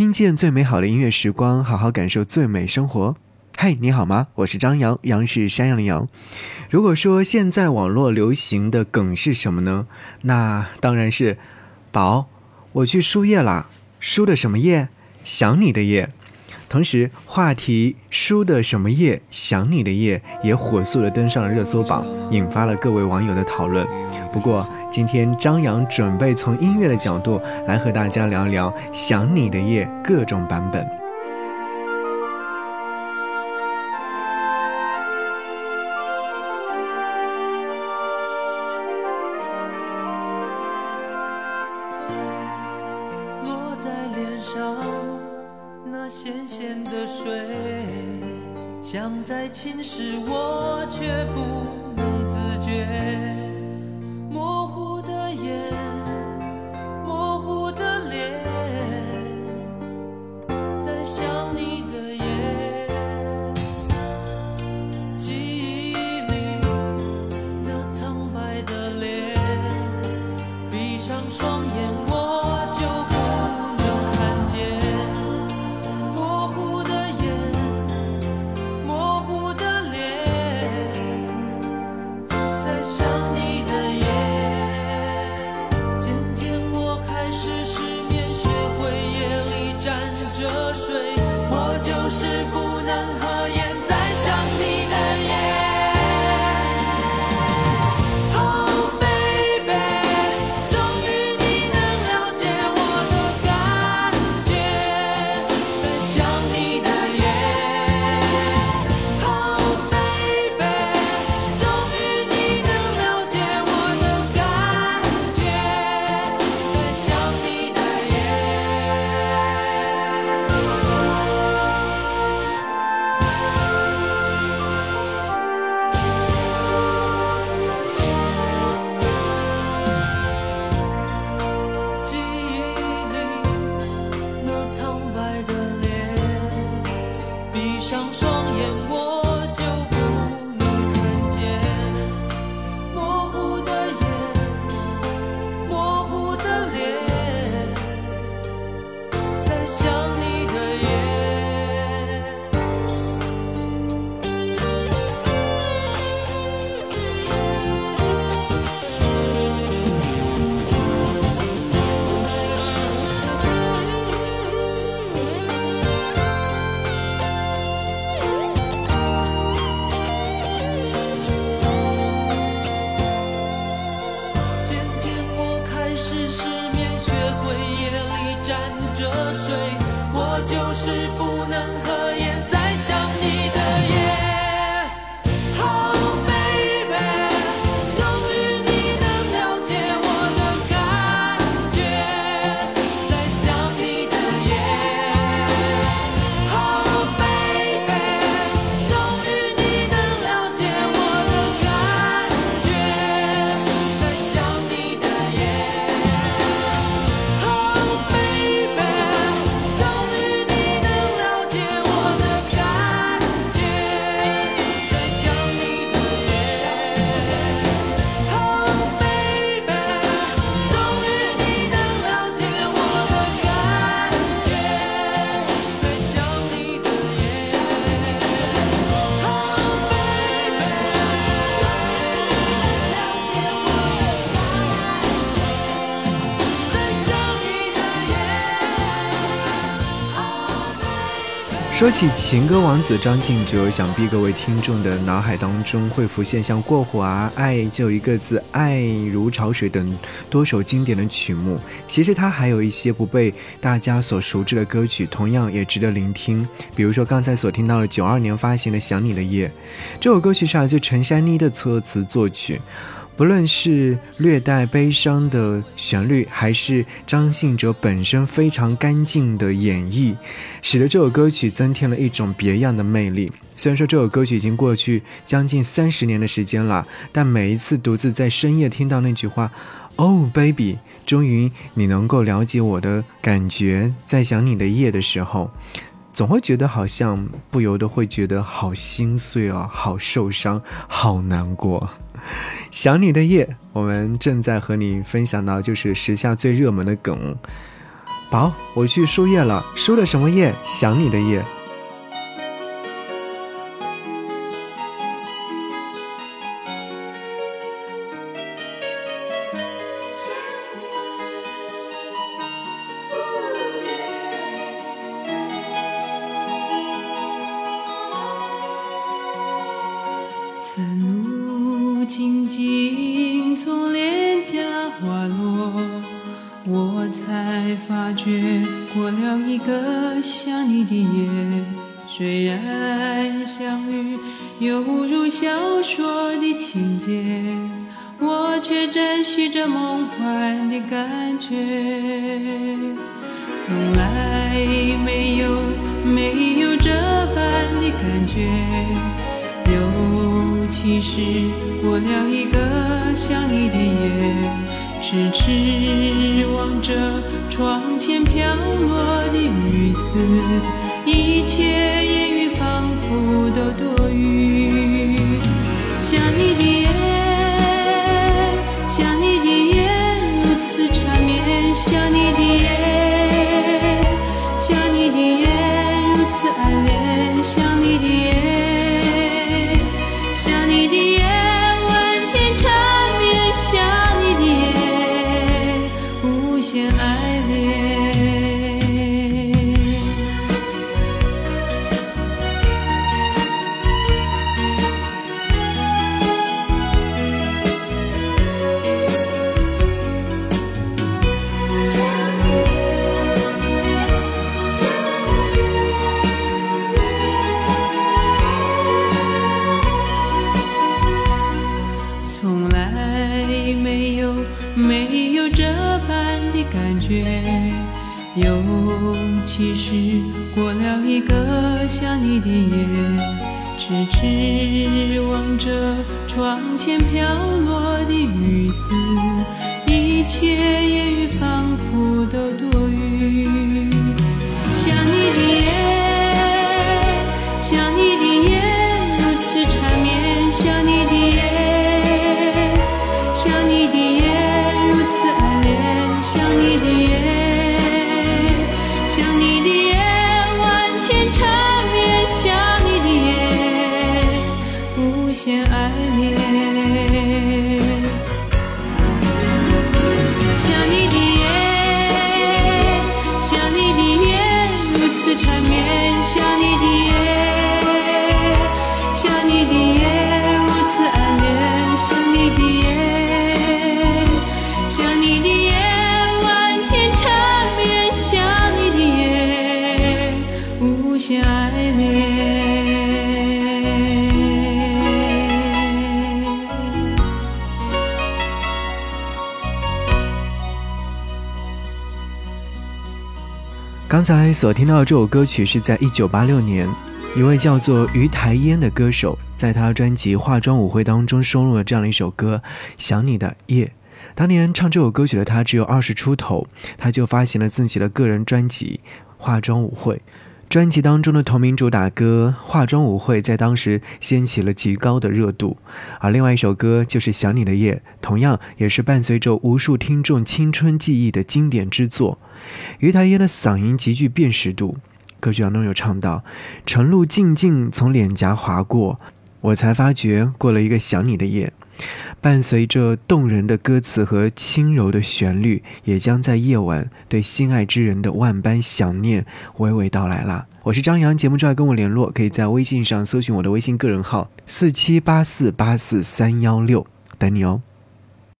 听见最美好的音乐时光，好好感受最美生活。嗨，你好吗？我是张扬，杨是山羊的羊。如果说现在网络流行的梗是什么呢？那当然是，宝，我去输液啦。输的什么液？想你的液。同时，话题“输的什么液？想你的液”也火速的登上了热搜榜，引发了各位网友的讨论。不过，今天张扬准备从音乐的角度来和大家聊聊《想你的夜》各种版本。落在脸上那咸咸的水，想再侵蚀我，却不是不能和。想说说起情歌王子张信哲，想必各位听众的脑海当中会浮现像《过火》啊、《爱》就一个字、爱如潮水等多首经典的曲目。其实他还有一些不被大家所熟知的歌曲，同样也值得聆听。比如说刚才所听到的九二年发行的《想你的夜》，这首歌曲是来自陈珊妮的作词作曲。不论是略带悲伤的旋律，还是张信哲本身非常干净的演绎，使得这首歌曲增添了一种别样的魅力。虽然说这首歌曲已经过去将近三十年的时间了，但每一次独自在深夜听到那句话，“Oh baby，终于你能够了解我的感觉，在想你的夜的时候”，总会觉得好像不由得会觉得好心碎哦，好受伤，好难过。想你的夜，我们正在和你分享到就是时下最热门的梗。宝，我去输液了，输的什么液？想你的夜。才发觉过了一个想你的夜。虽然相遇犹如小说的情节，我却珍惜这梦幻的感觉。从来没有没有这般的感觉。尤其是过了一个想你的夜，痴痴望着窗前飘落的雨丝，没有，没有这般的感觉尤其是过了一个想你的夜，痴痴望着窗前飘落的雨丝，一切想你的夜，万千缠绵；想你的夜，无限爱恋。想你的夜，想你的夜，如此缠绵；想你的夜，想你的夜，爱刚才所听到的这首歌曲是在一九八六年，一位叫做于台烟的歌手，在他专辑《化妆舞会》当中收录了这样的一首歌《想你的夜》。当年唱这首歌曲的他只有二十出头，他就发行了自己的个人专辑《化妆舞会》。专辑当中的同名主打歌《化妆舞会》在当时掀起了极高的热度，而另外一首歌就是《想你的夜》，同样也是伴随着无数听众青春记忆的经典之作。于台烟的嗓音极具辨识度，歌曲当中有唱到：“晨露静静从脸颊划过，我才发觉过了一个想你的夜。”伴随着动人的歌词和轻柔的旋律，也将在夜晚对心爱之人的万般想念娓娓道来啦。我是张扬，节目之外跟我联络，可以在微信上搜寻我的微信个人号四七八四八四三幺六，等你哦。